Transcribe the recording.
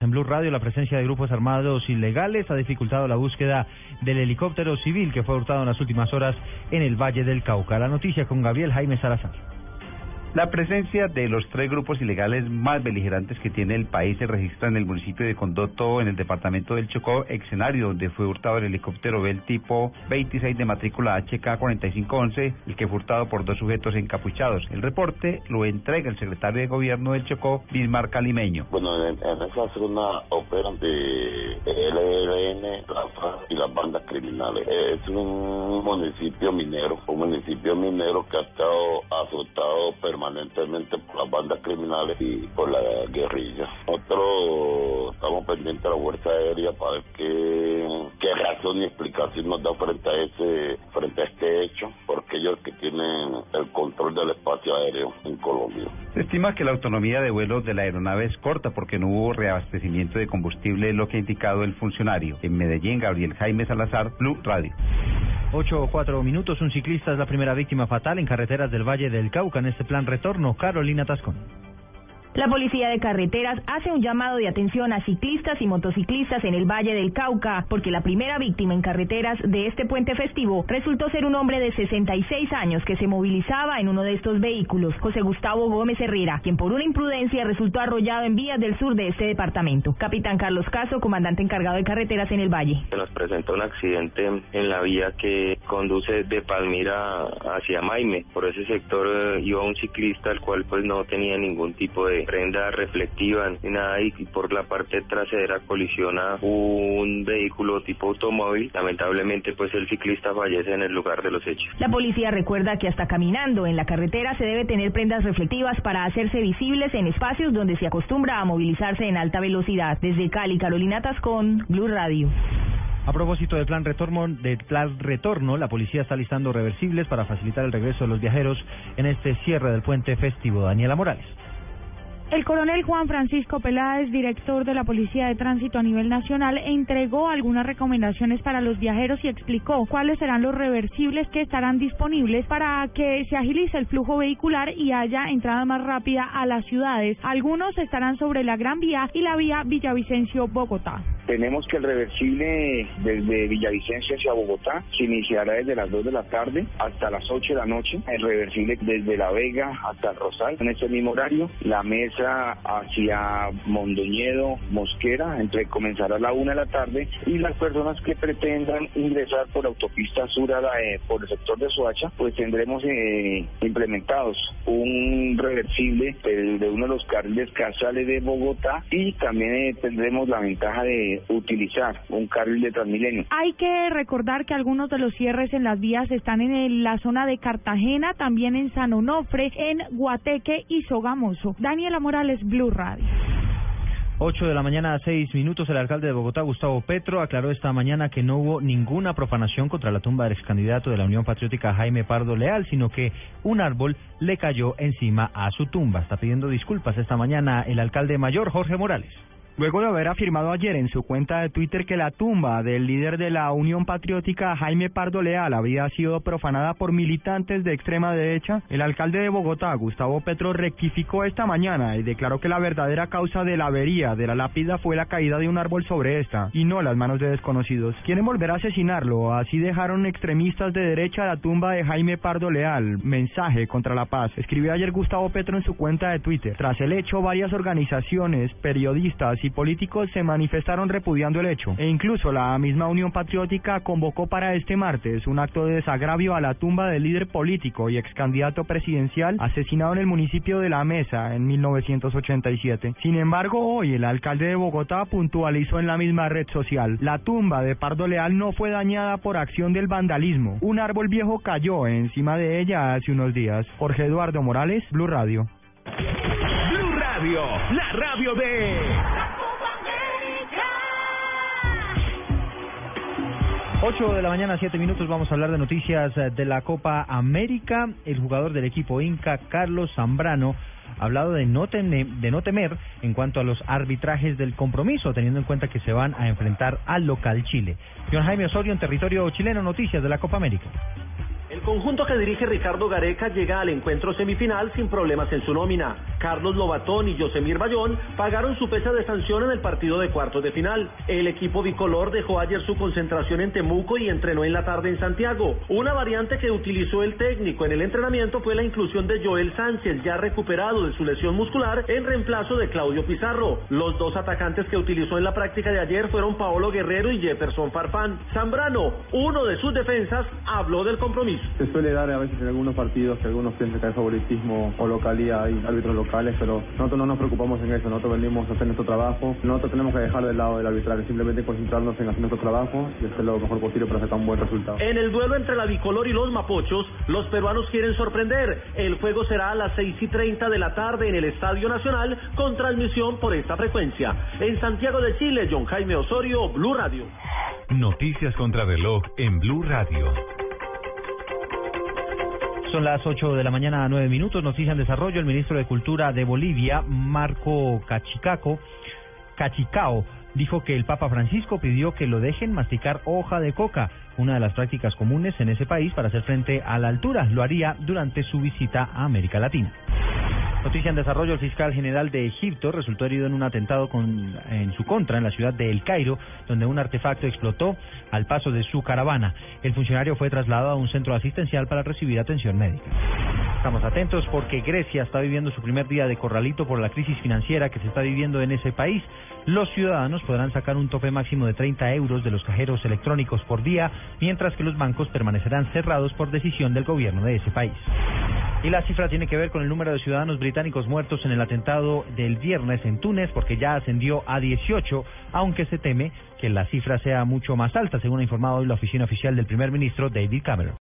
En Blue Radio, la presencia de grupos armados ilegales ha dificultado la búsqueda del helicóptero civil que fue hurtado en las últimas horas en el Valle del Cauca. La noticia con Gabriel Jaime Salazar. La presencia de los tres grupos ilegales más beligerantes que tiene el país se registra en el municipio de Condoto, en el departamento del Chocó, escenario donde fue hurtado el helicóptero Bell tipo 26 de matrícula HK4511, el que fue hurtado por dos sujetos encapuchados. El reporte lo entrega el secretario de gobierno del Chocó, Bismar Calimeño. Bueno, en, esa zona operan de LLN, y las bandas criminales. Es un municipio minero, un municipio minero que ha estado azotado permanentemente permanentemente por las bandas criminales y por la guerrilla. Nosotros estamos pendientes de la Fuerza Aérea para ver qué, qué razón y explicación nos da frente a ese frente a este hecho, porque ellos que tienen el control del espacio aéreo en Colombia. Se estima que la autonomía de vuelo de la aeronave es corta porque no hubo reabastecimiento de combustible, lo que ha indicado el funcionario. En Medellín, Gabriel Jaime Salazar, Blue Radio. Ocho o cuatro minutos, un ciclista es la primera víctima fatal en carreteras del Valle del Cauca en este plan retorno. Carolina Tascón. La Policía de Carreteras hace un llamado de atención a ciclistas y motociclistas en el Valle del Cauca, porque la primera víctima en carreteras de este puente festivo resultó ser un hombre de 66 años que se movilizaba en uno de estos vehículos, José Gustavo Gómez Herrera, quien por una imprudencia resultó arrollado en vías del sur de este departamento. Capitán Carlos Caso, comandante encargado de carreteras en el Valle. Se nos presentó un accidente en la vía que conduce de Palmira hacia Maime. Por ese sector eh, iba un ciclista, el cual pues no tenía ningún tipo de prenda reflectiva ni nada y por la parte trasera colisiona un vehículo tipo automóvil. Lamentablemente pues el ciclista fallece en el lugar de los hechos. La policía recuerda que hasta caminando en la carretera se debe tener prendas reflectivas para hacerse visibles en espacios donde se acostumbra a movilizarse en alta velocidad. Desde Cali, Carolina Tascón, Blue Radio. A propósito del plan retorno, del plan retorno, la policía está listando reversibles para facilitar el regreso de los viajeros en este cierre del puente festivo. Daniela Morales. El coronel Juan Francisco Peláez, director de la Policía de Tránsito a nivel nacional, entregó algunas recomendaciones para los viajeros y explicó cuáles serán los reversibles que estarán disponibles para que se agilice el flujo vehicular y haya entrada más rápida a las ciudades. Algunos estarán sobre la Gran Vía y la vía Villavicencio-Bogotá. Tenemos que el reversible desde Villavicencio hacia Bogotá se iniciará desde las 2 de la tarde hasta las 8 de la noche. El reversible desde La Vega hasta el Rosal en ese mismo horario. La mesa hacia Mondoñedo, Mosquera, entre comenzará a la 1 de la tarde. Y las personas que pretendan ingresar por autopista sur a la, eh, por el sector de Soacha, pues tendremos eh, implementados un reversible de, uno de los carriles sale de Bogotá y también eh, tendremos la ventaja de utilizar un carril de Transmilenio. Hay que recordar que algunos de los cierres en las vías están en la zona de Cartagena, también en San Onofre, en Guateque y Sogamoso. Daniela Morales, Blue Radio. 8 de la mañana a 6 minutos, el alcalde de Bogotá, Gustavo Petro, aclaró esta mañana que no hubo ninguna profanación contra la tumba del ex candidato de la Unión Patriótica Jaime Pardo Leal, sino que un árbol le cayó encima a su tumba. Está pidiendo disculpas esta mañana el alcalde mayor, Jorge Morales luego de haber afirmado ayer en su cuenta de Twitter que la tumba del líder de la Unión Patriótica, Jaime Pardo Leal, había sido profanada por militantes de extrema derecha, el alcalde de Bogotá, Gustavo Petro, rectificó esta mañana y declaró que la verdadera causa de la avería de la lápida fue la caída de un árbol sobre esta, y no las manos de desconocidos. Quieren volver a asesinarlo, así dejaron extremistas de derecha la tumba de Jaime Pardo Leal. Mensaje contra la paz. Escribió ayer Gustavo Petro en su cuenta de Twitter. Tras el hecho, varias organizaciones, periodistas y políticos se manifestaron repudiando el hecho e incluso la misma Unión Patriótica convocó para este martes un acto de desagravio a la tumba del líder político y ex candidato presidencial asesinado en el municipio de La Mesa en 1987. Sin embargo, hoy el alcalde de Bogotá puntualizó en la misma red social, la tumba de Pardo Leal no fue dañada por acción del vandalismo. Un árbol viejo cayó encima de ella hace unos días. Jorge Eduardo Morales, Blue Radio. Blue Radio, la radio de 8 de la mañana, 7 minutos, vamos a hablar de noticias eh, de la Copa América. El jugador del equipo Inca, Carlos Zambrano, ha hablado de no, temer, de no temer en cuanto a los arbitrajes del compromiso, teniendo en cuenta que se van a enfrentar al local Chile. John Jaime Osorio en territorio chileno, noticias de la Copa América. El conjunto que dirige Ricardo Gareca llega al encuentro semifinal sin problemas en su nómina. Carlos Lobatón y Yosemir Bayón pagaron su pecha de sanción en el partido de cuartos de final. El equipo bicolor dejó ayer su concentración en Temuco y entrenó en la tarde en Santiago. Una variante que utilizó el técnico en el entrenamiento fue la inclusión de Joel Sánchez, ya recuperado de su lesión muscular, en reemplazo de Claudio Pizarro. Los dos atacantes que utilizó en la práctica de ayer fueron Paolo Guerrero y Jefferson Farfán. Zambrano, uno de sus defensas, habló del compromiso. Se suele dar a veces en algunos partidos que algunos piensan que hay favoritismo o localidad, hay árbitros locales, pero nosotros no nos preocupamos en eso, nosotros venimos a hacer nuestro trabajo, nosotros tenemos que dejar de lado del arbitraje, simplemente concentrarnos en hacer nuestro trabajo y hacer lo mejor posible para sacar un buen resultado. En el duelo entre la bicolor y los mapochos, los peruanos quieren sorprender. El juego será a las 6 y 30 de la tarde en el Estadio Nacional con transmisión por esta frecuencia. En Santiago de Chile, John Jaime Osorio, Blue Radio. Noticias contra reloj en Blue Radio. Son las 8 de la mañana a 9 minutos. Noticia en desarrollo. El ministro de Cultura de Bolivia, Marco Cachicaco, Cachicao, dijo que el Papa Francisco pidió que lo dejen masticar hoja de coca, una de las prácticas comunes en ese país para hacer frente a la altura. Lo haría durante su visita a América Latina. Noticia en desarrollo, el fiscal general de Egipto resultó herido en un atentado con, en su contra en la ciudad de El Cairo, donde un artefacto explotó al paso de su caravana. El funcionario fue trasladado a un centro asistencial para recibir atención médica. Estamos atentos porque Grecia está viviendo su primer día de corralito por la crisis financiera que se está viviendo en ese país. Los ciudadanos podrán sacar un tope máximo de 30 euros de los cajeros electrónicos por día, mientras que los bancos permanecerán cerrados por decisión del gobierno de ese país. Y la cifra tiene que ver con el número de ciudadanos británicos muertos en el atentado del viernes en Túnez, porque ya ascendió a 18, aunque se teme que la cifra sea mucho más alta, según ha informado hoy la oficina oficial del primer ministro David Cameron.